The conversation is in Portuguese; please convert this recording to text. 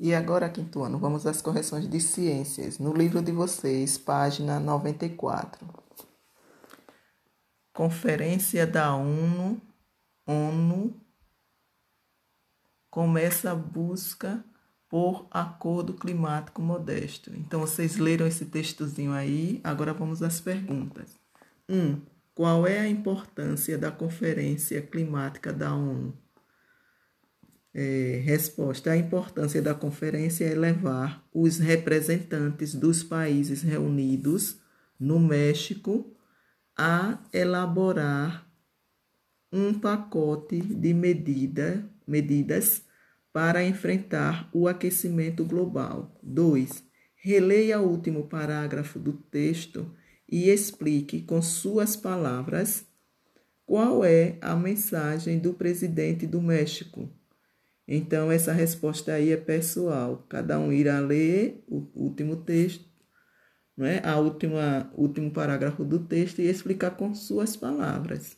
E agora, quinto ano, vamos às correções de ciências. No livro de vocês, página 94. Conferência da ONU, ONU começa a busca por acordo climático modesto. Então, vocês leram esse textozinho aí, agora vamos às perguntas. 1. Um, qual é a importância da Conferência Climática da ONU? É, resposta: A importância da conferência é levar os representantes dos países reunidos no México a elaborar um pacote de medida, medidas para enfrentar o aquecimento global. 2. Releia o último parágrafo do texto e explique com suas palavras qual é a mensagem do presidente do México então, essa resposta aí é pessoal. Cada um irá ler o último texto, não é? a última, último parágrafo do texto e explicar com suas palavras.